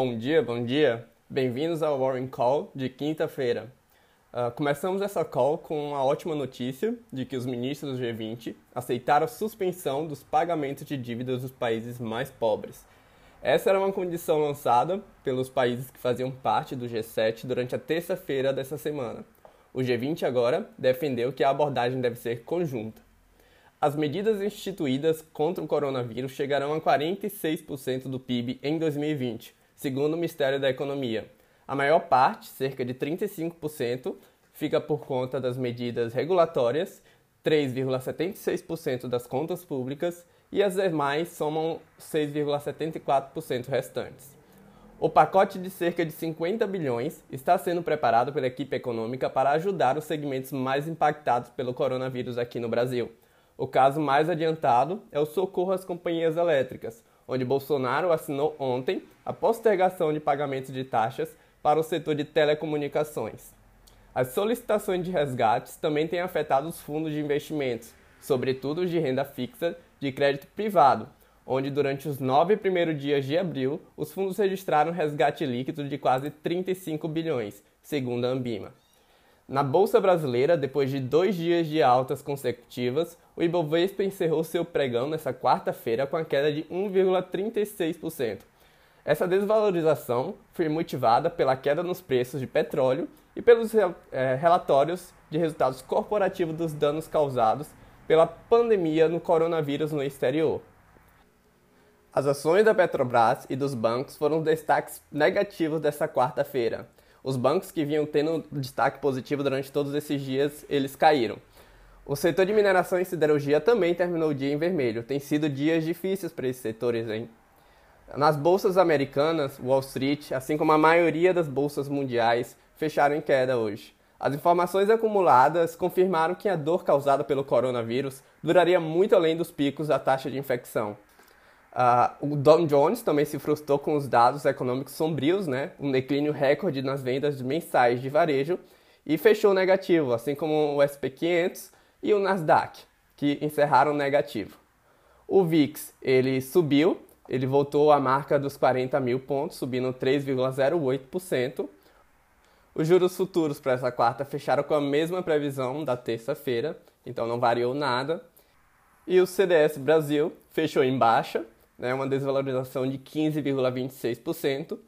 Bom dia, bom dia. Bem-vindos ao Warren Call de quinta-feira. Uh, começamos essa call com uma ótima notícia de que os ministros do G20 aceitaram a suspensão dos pagamentos de dívidas dos países mais pobres. Essa era uma condição lançada pelos países que faziam parte do G7 durante a terça-feira dessa semana. O G20 agora defendeu que a abordagem deve ser conjunta. As medidas instituídas contra o coronavírus chegarão a 46% do PIB em 2020, segundo o Ministério da Economia. A maior parte, cerca de 35%, fica por conta das medidas regulatórias, 3,76% das contas públicas e as demais somam 6,74% restantes. O pacote de cerca de 50 bilhões está sendo preparado pela equipe econômica para ajudar os segmentos mais impactados pelo coronavírus aqui no Brasil. O caso mais adiantado é o socorro às companhias elétricas, onde Bolsonaro assinou ontem a postergação de pagamentos de taxas para o setor de telecomunicações. As solicitações de resgates também têm afetado os fundos de investimentos, sobretudo os de renda fixa de crédito privado, onde durante os nove primeiros dias de abril, os fundos registraram resgate líquido de quase 35 bilhões, segundo a Ambima. Na Bolsa Brasileira, depois de dois dias de altas consecutivas, o Ibovespa encerrou seu pregão nesta quarta-feira com a queda de 1,36%. Essa desvalorização foi motivada pela queda nos preços de petróleo e pelos é, relatórios de resultados corporativos dos danos causados pela pandemia no coronavírus no exterior. As ações da Petrobras e dos bancos foram destaques negativos desta quarta-feira. Os bancos que vinham tendo destaque positivo durante todos esses dias, eles caíram. O setor de mineração e siderurgia também terminou o dia em vermelho. Tem sido dias difíceis para esses setores, hein? Nas bolsas americanas, Wall Street, assim como a maioria das bolsas mundiais, fecharam em queda hoje. As informações acumuladas confirmaram que a dor causada pelo coronavírus duraria muito além dos picos da taxa de infecção. Uh, o Dow Jones também se frustrou com os dados econômicos sombrios, né? um declínio recorde nas vendas mensais de varejo, e fechou negativo, assim como o SP500 e o Nasdaq, que encerraram negativo. O VIX ele subiu, ele voltou à marca dos 40 mil pontos, subindo 3,08%. Os juros futuros para essa quarta fecharam com a mesma previsão da terça-feira, então não variou nada. E o CDS Brasil fechou em baixa, né, uma desvalorização de 15,26%.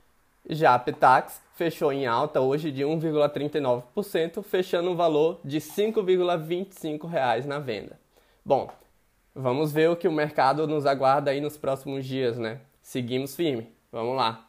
Já a Petax fechou em alta hoje de 1,39%, fechando um valor de R$ 5,25 na venda. Bom, vamos ver o que o mercado nos aguarda aí nos próximos dias, né? Seguimos firme. Vamos lá.